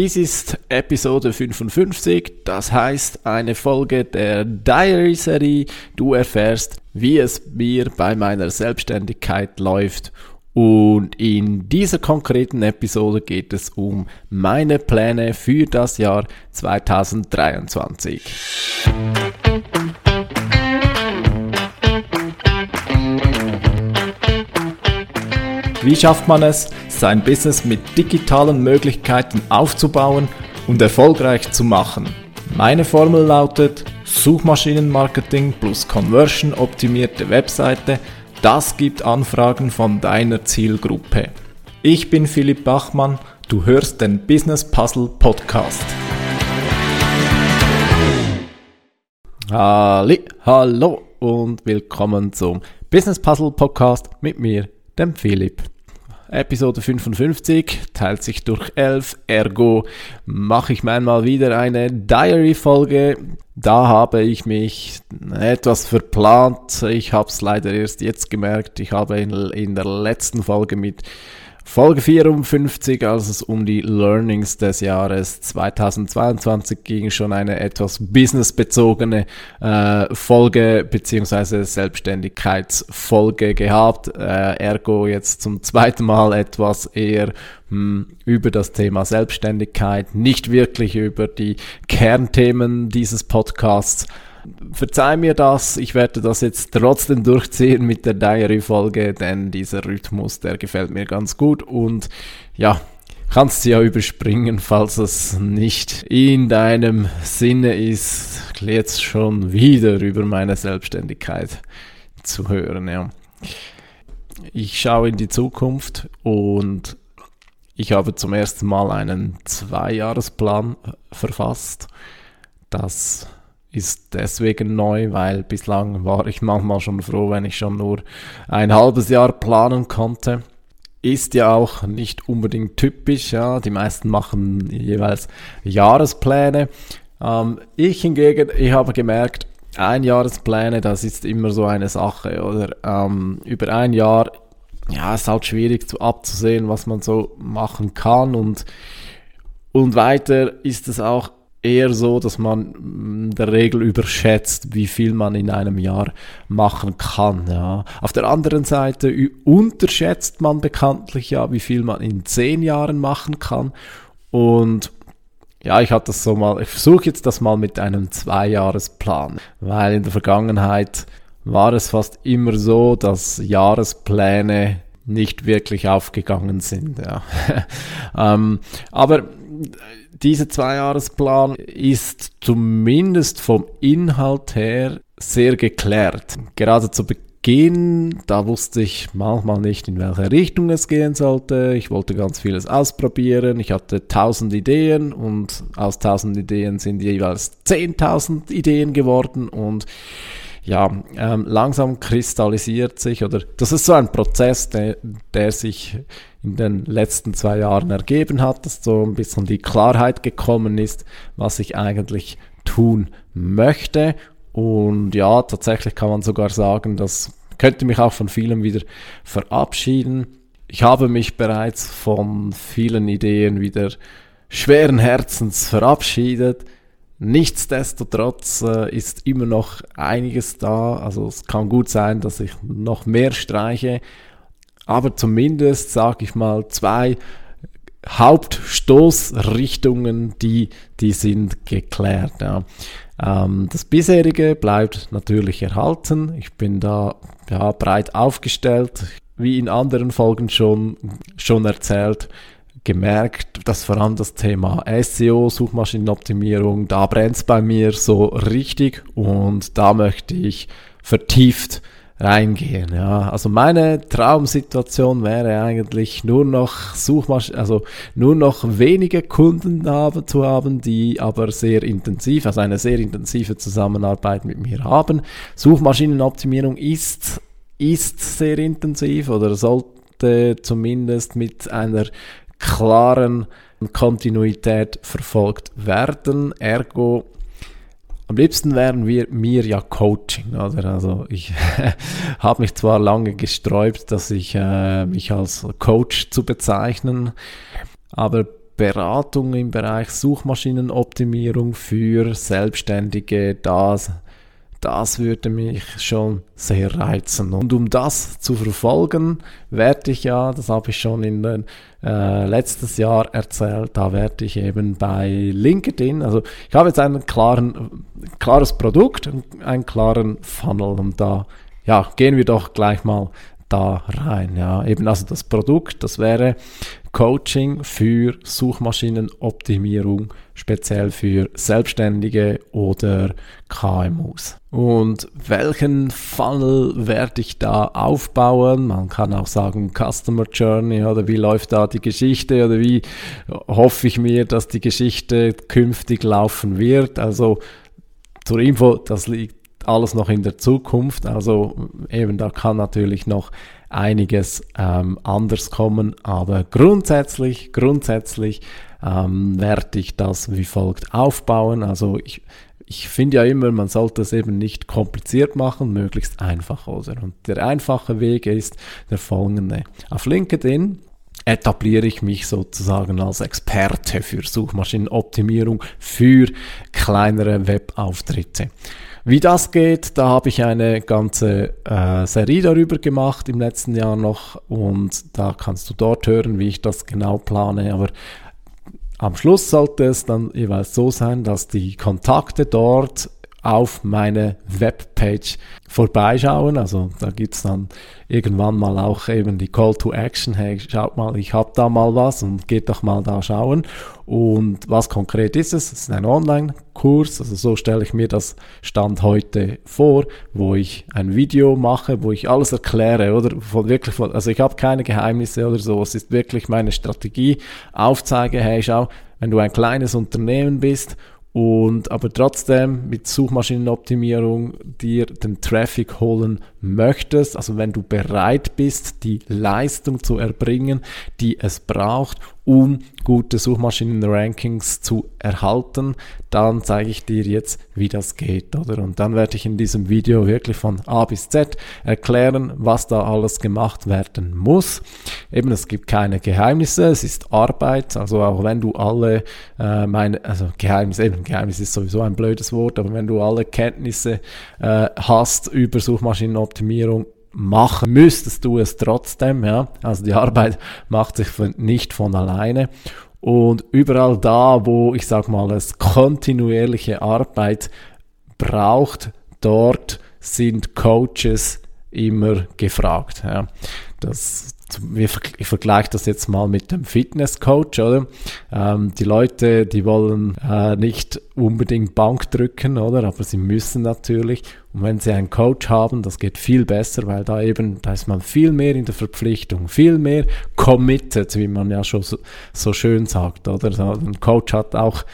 Dies ist Episode 55, das heißt eine Folge der Diary-Serie. Du erfährst, wie es mir bei meiner Selbstständigkeit läuft. Und in dieser konkreten Episode geht es um meine Pläne für das Jahr 2023. Wie schafft man es, sein Business mit digitalen Möglichkeiten aufzubauen und erfolgreich zu machen? Meine Formel lautet Suchmaschinenmarketing plus Conversion optimierte Webseite. Das gibt Anfragen von deiner Zielgruppe. Ich bin Philipp Bachmann, du hörst den Business Puzzle Podcast. Halli, hallo und willkommen zum Business Puzzle Podcast mit mir, dem Philipp. Episode 55 teilt sich durch 11, ergo mache ich mal wieder eine Diary-Folge. Da habe ich mich etwas verplant. Ich habe es leider erst jetzt gemerkt. Ich habe in, in der letzten Folge mit Folge 54, als es um die Learnings des Jahres 2022 ging, schon eine etwas businessbezogene äh, Folge beziehungsweise Selbstständigkeitsfolge gehabt. Äh, ergo jetzt zum zweiten Mal etwas eher mh, hm, über das Thema Selbstständigkeit, nicht wirklich über die Kernthemen dieses Podcasts verzeih mir das, ich werde das jetzt trotzdem durchziehen mit der Diary-Folge, denn dieser Rhythmus, der gefällt mir ganz gut und ja, kannst du ja überspringen, falls es nicht in deinem Sinne ist, jetzt schon wieder über meine Selbstständigkeit zu hören, ja. Ich schaue in die Zukunft und ich habe zum ersten Mal einen Zweijahresplan verfasst. Das ist deswegen neu, weil bislang war ich manchmal schon froh, wenn ich schon nur ein halbes Jahr planen konnte. Ist ja auch nicht unbedingt typisch, ja. Die meisten machen jeweils Jahrespläne. Ähm, ich hingegen, ich habe gemerkt, ein Jahrespläne, das ist immer so eine Sache, oder? Ähm, über ein Jahr, ja, ist halt schwierig zu abzusehen, was man so machen kann und und weiter ist es auch eher so, dass man in der Regel überschätzt, wie viel man in einem Jahr machen kann. Ja. Auf der anderen Seite unterschätzt man bekanntlich ja, wie viel man in zehn Jahren machen kann. Und ja, ich hatte das so mal, ich versuche jetzt das mal mit einem Zweijahresplan, weil in der Vergangenheit war es fast immer so, dass Jahrespläne nicht wirklich aufgegangen sind. Ja. ähm, aber dieser Zweijahresplan ist zumindest vom Inhalt her sehr geklärt. Gerade zu Beginn, da wusste ich manchmal nicht, in welche Richtung es gehen sollte. Ich wollte ganz vieles ausprobieren. Ich hatte tausend Ideen und aus tausend Ideen sind jeweils zehntausend Ideen geworden und ja, ähm, langsam kristallisiert sich oder das ist so ein Prozess, der, der sich in den letzten zwei Jahren ergeben hat, dass so ein bisschen die Klarheit gekommen ist, was ich eigentlich tun möchte. Und ja, tatsächlich kann man sogar sagen, das könnte mich auch von vielem wieder verabschieden. Ich habe mich bereits von vielen Ideen wieder schweren Herzens verabschiedet. Nichtsdestotrotz äh, ist immer noch einiges da. Also es kann gut sein, dass ich noch mehr streiche. Aber zumindest, sage ich mal, zwei Hauptstoßrichtungen, die, die sind geklärt. Ja. Ähm, das bisherige bleibt natürlich erhalten. Ich bin da ja, breit aufgestellt, wie in anderen Folgen schon, schon erzählt gemerkt, dass vor allem das Thema SEO, Suchmaschinenoptimierung, da brennt es bei mir so richtig und da möchte ich vertieft reingehen. Ja, also meine Traumsituation wäre eigentlich nur noch Suchmaschinen, also nur noch wenige Kunden haben, zu haben, die aber sehr intensiv, also eine sehr intensive Zusammenarbeit mit mir haben. Suchmaschinenoptimierung ist ist sehr intensiv oder sollte zumindest mit einer klaren Kontinuität verfolgt werden. Ergo, am liebsten wären wir mir ja Coaching, oder? Also ich habe mich zwar lange gesträubt, dass ich äh, mich als Coach zu bezeichnen, aber Beratung im Bereich Suchmaschinenoptimierung für Selbstständige, das das würde mich schon sehr reizen. Und um das zu verfolgen, werde ich ja, das habe ich schon in den, äh, letztes Jahr erzählt, da werde ich eben bei LinkedIn, also ich habe jetzt ein klaren, klares Produkt, einen klaren Funnel und da ja, gehen wir doch gleich mal da rein. Ja, eben also das Produkt, das wäre Coaching für Suchmaschinenoptimierung, speziell für Selbstständige oder KMUs. Und welchen Funnel werde ich da aufbauen? Man kann auch sagen Customer Journey oder wie läuft da die Geschichte oder wie hoffe ich mir, dass die Geschichte künftig laufen wird. Also zur Info, das liegt alles noch in der Zukunft. Also eben da kann natürlich noch einiges ähm, anders kommen, aber grundsätzlich, grundsätzlich ähm, werde ich das wie folgt aufbauen. Also ich, ich finde ja immer, man sollte es eben nicht kompliziert machen, möglichst einfach, oder? Und der einfache Weg ist der folgende. Auf LinkedIn etabliere ich mich sozusagen als Experte für Suchmaschinenoptimierung für kleinere Webauftritte. Wie das geht, da habe ich eine ganze äh, Serie darüber gemacht im letzten Jahr noch und da kannst du dort hören, wie ich das genau plane. Aber am Schluss sollte es dann jeweils so sein, dass die Kontakte dort auf meine Webpage vorbeischauen. Also da gibt's dann irgendwann mal auch eben die Call to Action. Hey, schaut mal, ich habe da mal was und geht doch mal da schauen. Und was konkret ist es? Es ist ein Online-Kurs. Also so stelle ich mir das Stand heute vor, wo ich ein Video mache, wo ich alles erkläre oder von wirklich von, also ich habe keine Geheimnisse oder so. Es ist wirklich meine Strategie. Aufzeige, hey, schau, wenn du ein kleines Unternehmen bist und aber trotzdem mit Suchmaschinenoptimierung dir den Traffic holen möchtest, also wenn du bereit bist, die Leistung zu erbringen, die es braucht, um gute Suchmaschinen-Rankings zu erhalten, dann zeige ich dir jetzt, wie das geht, oder? Und dann werde ich in diesem Video wirklich von A bis Z erklären, was da alles gemacht werden muss. Eben, es gibt keine Geheimnisse, es ist Arbeit, also auch wenn du alle äh, meine, also Geheimnis, eben Geheimnis ist sowieso ein blödes Wort, aber wenn du alle Kenntnisse äh, hast über Suchmaschinenoptimierung, machen müsstest du es trotzdem, ja. Also die Arbeit macht sich von, nicht von alleine. Und überall da, wo ich sag mal, es kontinuierliche Arbeit braucht, dort sind Coaches immer gefragt. Ja. Das ich vergleiche das jetzt mal mit dem Fitnesscoach, oder? Ähm, die Leute, die wollen äh, nicht unbedingt Bank drücken, oder? Aber sie müssen natürlich. Und wenn sie einen Coach haben, das geht viel besser, weil da eben, da ist man viel mehr in der Verpflichtung, viel mehr committed, wie man ja schon so, so schön sagt, oder? ein Coach hat auch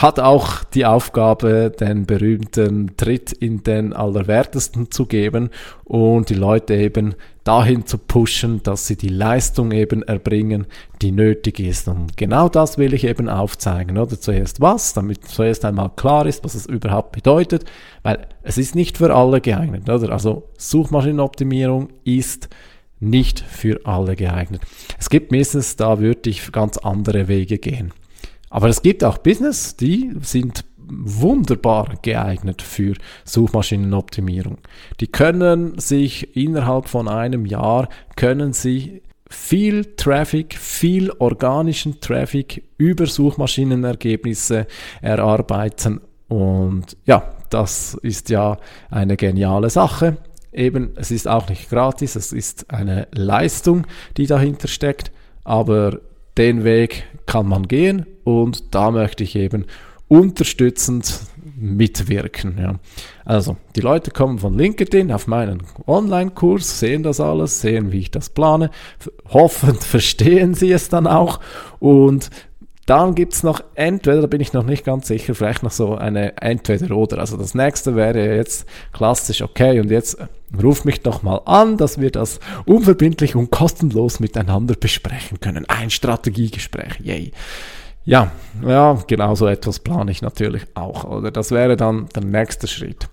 hat auch die Aufgabe, den berühmten Tritt in den Allerwertesten zu geben und die Leute eben dahin zu pushen, dass sie die Leistung eben erbringen, die nötig ist. Und genau das will ich eben aufzeigen, oder? Zuerst was, damit zuerst einmal klar ist, was es überhaupt bedeutet, weil es ist nicht für alle geeignet, oder? Also Suchmaschinenoptimierung ist nicht für alle geeignet. Es gibt Business, da würde ich ganz andere Wege gehen. Aber es gibt auch Business, die sind wunderbar geeignet für Suchmaschinenoptimierung. Die können sich innerhalb von einem Jahr, können sie viel Traffic, viel organischen Traffic über Suchmaschinenergebnisse erarbeiten. Und ja, das ist ja eine geniale Sache. Eben, es ist auch nicht gratis, es ist eine Leistung, die dahinter steckt, aber den Weg kann man gehen und da möchte ich eben unterstützend mitwirken. Ja. Also, die Leute kommen von LinkedIn auf meinen Online-Kurs, sehen das alles, sehen, wie ich das plane, hoffend verstehen sie es dann auch und dann gibt es noch entweder, da bin ich noch nicht ganz sicher, vielleicht noch so eine Entweder-Oder. Also das nächste wäre jetzt klassisch, okay, und jetzt ruf mich doch mal an, dass wir das unverbindlich und kostenlos miteinander besprechen können. Ein Strategiegespräch, yay. Ja, ja, genau so etwas plane ich natürlich auch, oder? Das wäre dann der nächste Schritt.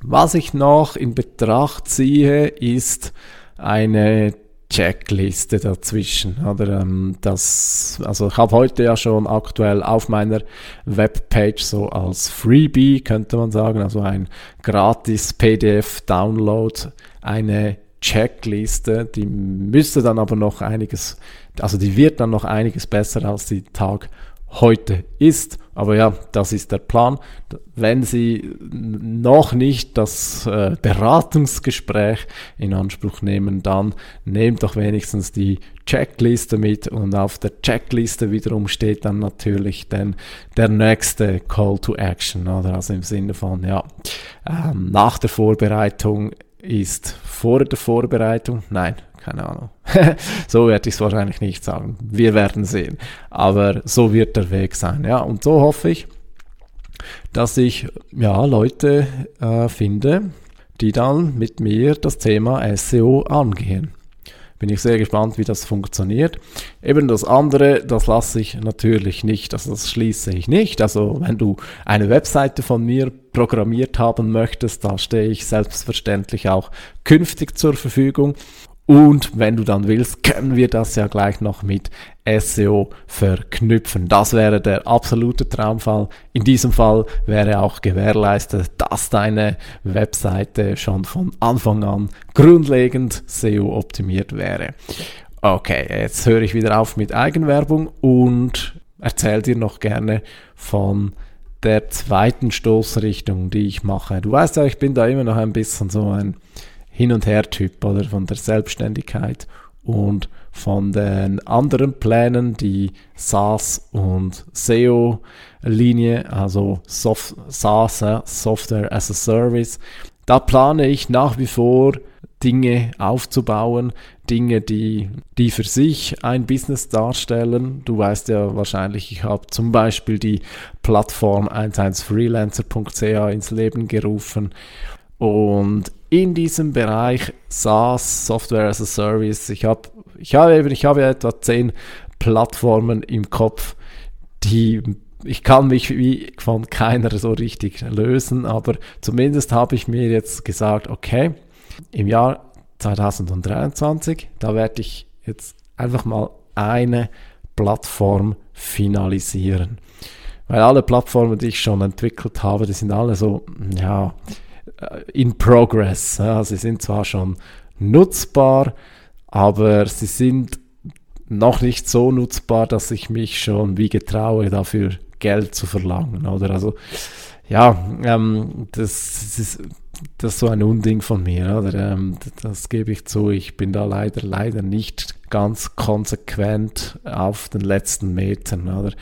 Was ich noch in Betracht ziehe, ist eine Checkliste dazwischen. Oder ähm, das, also ich habe heute ja schon aktuell auf meiner Webpage so als Freebie könnte man sagen, also ein gratis PDF-Download, eine Checkliste, die müsste dann aber noch einiges, also die wird dann noch einiges besser als die Tag heute ist. Aber ja, das ist der Plan. Wenn Sie noch nicht das äh, Beratungsgespräch in Anspruch nehmen, dann nehmt doch wenigstens die Checkliste mit und auf der Checkliste wiederum steht dann natürlich dann der nächste Call to Action, oder? Also im Sinne von, ja, ähm, nach der Vorbereitung ist vor der Vorbereitung, nein, keine Ahnung. so werde ich es wahrscheinlich nicht sagen. Wir werden sehen. Aber so wird der Weg sein. Ja, und so hoffe ich, dass ich ja Leute äh, finde, die dann mit mir das Thema SEO angehen. Bin ich sehr gespannt, wie das funktioniert. Eben das andere, das lasse ich natürlich nicht, also das schließe ich nicht. Also wenn du eine Webseite von mir programmiert haben möchtest, da stehe ich selbstverständlich auch künftig zur Verfügung. Und wenn du dann willst, können wir das ja gleich noch mit SEO verknüpfen. Das wäre der absolute Traumfall. In diesem Fall wäre auch gewährleistet, dass deine Webseite schon von Anfang an grundlegend SEO optimiert wäre. Okay, jetzt höre ich wieder auf mit Eigenwerbung und erzähl dir noch gerne von der zweiten Stoßrichtung, die ich mache. Du weißt ja, ich bin da immer noch ein bisschen so ein hin- und Her-Typ oder von der Selbstständigkeit und von den anderen Plänen, die SaaS und SEO-Linie, also Soft SaaS, Software as a Service. Da plane ich nach wie vor Dinge aufzubauen, Dinge, die, die für sich ein Business darstellen. Du weißt ja wahrscheinlich, ich habe zum Beispiel die Plattform 11freelancer.ca ins Leben gerufen und in diesem Bereich SaaS, Software as a Service, ich habe ich habe eben, ich habe etwa zehn Plattformen im Kopf, die ich kann mich wie von keiner so richtig lösen, aber zumindest habe ich mir jetzt gesagt, okay, im Jahr 2023, da werde ich jetzt einfach mal eine Plattform finalisieren. Weil alle Plattformen, die ich schon entwickelt habe, die sind alle so, ja, in progress. Ja, sie sind zwar schon nutzbar, aber sie sind noch nicht so nutzbar, dass ich mich schon wie getraue, dafür Geld zu verlangen. Oder also, ja, ähm, das, ist, das ist so ein Unding von mir. Oder? Ähm, das gebe ich zu. Ich bin da leider, leider nicht ganz konsequent auf den letzten Metern. Oder?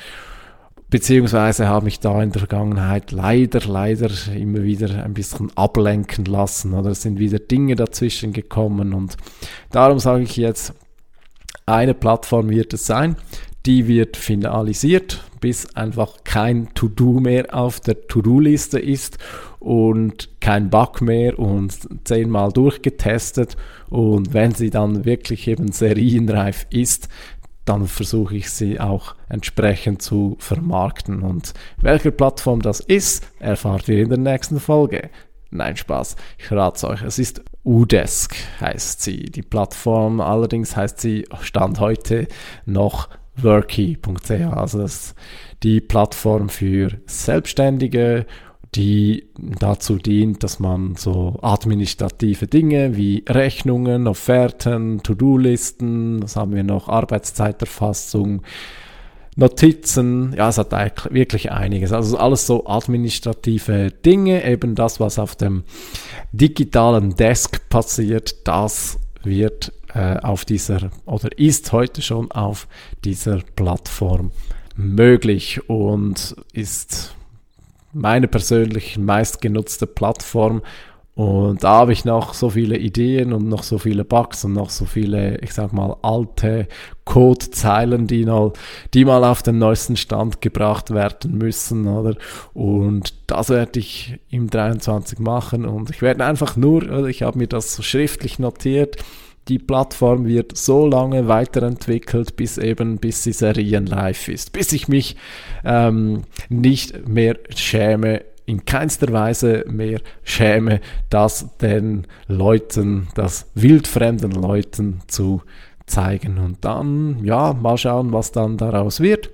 Beziehungsweise habe ich da in der Vergangenheit leider, leider immer wieder ein bisschen ablenken lassen oder? Es sind wieder Dinge dazwischen gekommen und darum sage ich jetzt, eine Plattform wird es sein, die wird finalisiert, bis einfach kein To-Do mehr auf der To-Do-Liste ist und kein Bug mehr und zehnmal durchgetestet. Und wenn sie dann wirklich eben serienreif ist, dann versuche ich sie auch entsprechend zu vermarkten. Und welche Plattform das ist, erfahrt ihr in der nächsten Folge. Nein, Spaß, ich rate euch. Es ist Udesk, heißt sie. Die Plattform allerdings heißt sie Stand heute noch worky.ch. Also das ist die Plattform für Selbstständige die dazu dient, dass man so administrative Dinge wie Rechnungen, Offerten, To-Do-Listen, das haben wir noch, Arbeitszeiterfassung, Notizen, ja, es hat wirklich einiges. Also alles so administrative Dinge, eben das, was auf dem digitalen Desk passiert, das wird äh, auf dieser oder ist heute schon auf dieser Plattform möglich und ist meine persönlich meistgenutzte Plattform. Und da habe ich noch so viele Ideen und noch so viele Bugs und noch so viele, ich sag mal, alte Codezeilen, die mal, die mal auf den neuesten Stand gebracht werden müssen, oder? Und das werde ich im 23 machen und ich werde einfach nur, ich habe mir das so schriftlich notiert, die Plattform wird so lange weiterentwickelt, bis eben, bis sie serienreif ist, bis ich mich ähm, nicht mehr schäme, in keinster Weise mehr schäme, das den Leuten, das wildfremden Leuten zu zeigen. Und dann, ja, mal schauen, was dann daraus wird.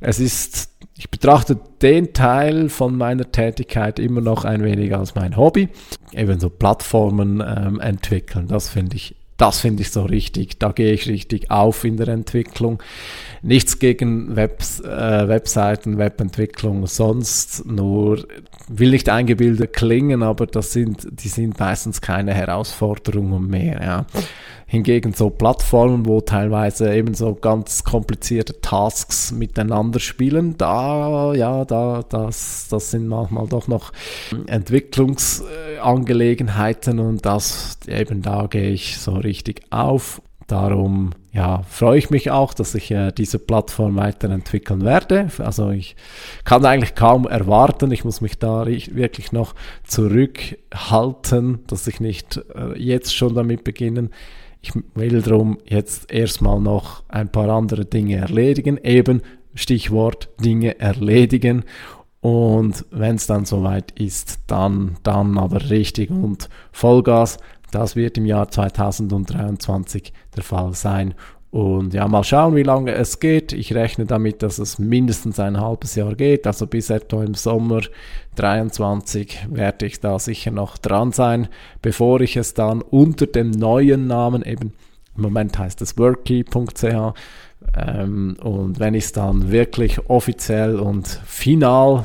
Es ist, ich betrachte den Teil von meiner Tätigkeit immer noch ein wenig als mein Hobby. Eben so Plattformen ähm, entwickeln, das finde ich das finde ich so richtig. Da gehe ich richtig auf in der Entwicklung. Nichts gegen Webs, äh, Webseiten, Webentwicklung sonst, nur will nicht eingebildet klingen, aber das sind, die sind meistens keine Herausforderungen mehr. Ja. Hingegen so Plattformen, wo teilweise eben so ganz komplizierte Tasks miteinander spielen, da, ja, da, das, das sind manchmal doch noch Entwicklungsangelegenheiten und das, eben da gehe ich so richtig auf. Darum ja, freue ich mich auch, dass ich äh, diese Plattform weiterentwickeln werde. Also ich kann eigentlich kaum erwarten. Ich muss mich da wirklich noch zurückhalten, dass ich nicht äh, jetzt schon damit beginnen ich will darum jetzt erstmal noch ein paar andere Dinge erledigen, eben Stichwort Dinge erledigen. Und wenn es dann soweit ist, dann, dann aber richtig und Vollgas. Das wird im Jahr 2023 der Fall sein. Und ja, mal schauen, wie lange es geht. Ich rechne damit, dass es mindestens ein halbes Jahr geht. Also bis etwa im Sommer 23 werde ich da sicher noch dran sein, bevor ich es dann unter dem neuen Namen eben, im Moment heißt es worky.ch, ähm, und wenn ich es dann wirklich offiziell und final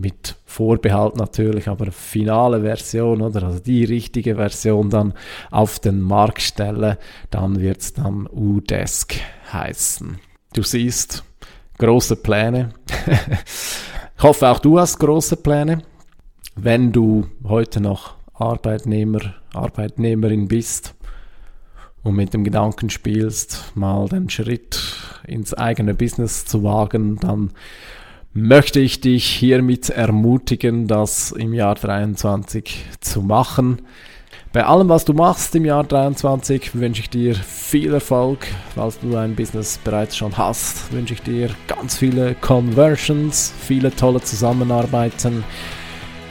mit Vorbehalt natürlich, aber finale Version oder also die richtige Version dann auf den Markt stelle, dann wird es dann Udesk heißen. Du siehst, große Pläne. ich hoffe auch du hast große Pläne. Wenn du heute noch Arbeitnehmer, Arbeitnehmerin bist und mit dem Gedanken spielst, mal den Schritt ins eigene Business zu wagen, dann möchte ich dich hiermit ermutigen, das im Jahr 23 zu machen. Bei allem, was du machst im Jahr 23, wünsche ich dir viel Erfolg. Falls du ein Business bereits schon hast, wünsche ich dir ganz viele Conversions, viele tolle Zusammenarbeiten.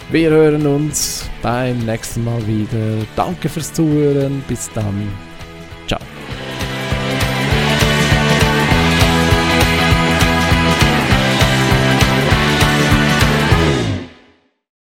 Wir hören uns beim nächsten Mal wieder. Danke fürs Zuhören. Bis dann.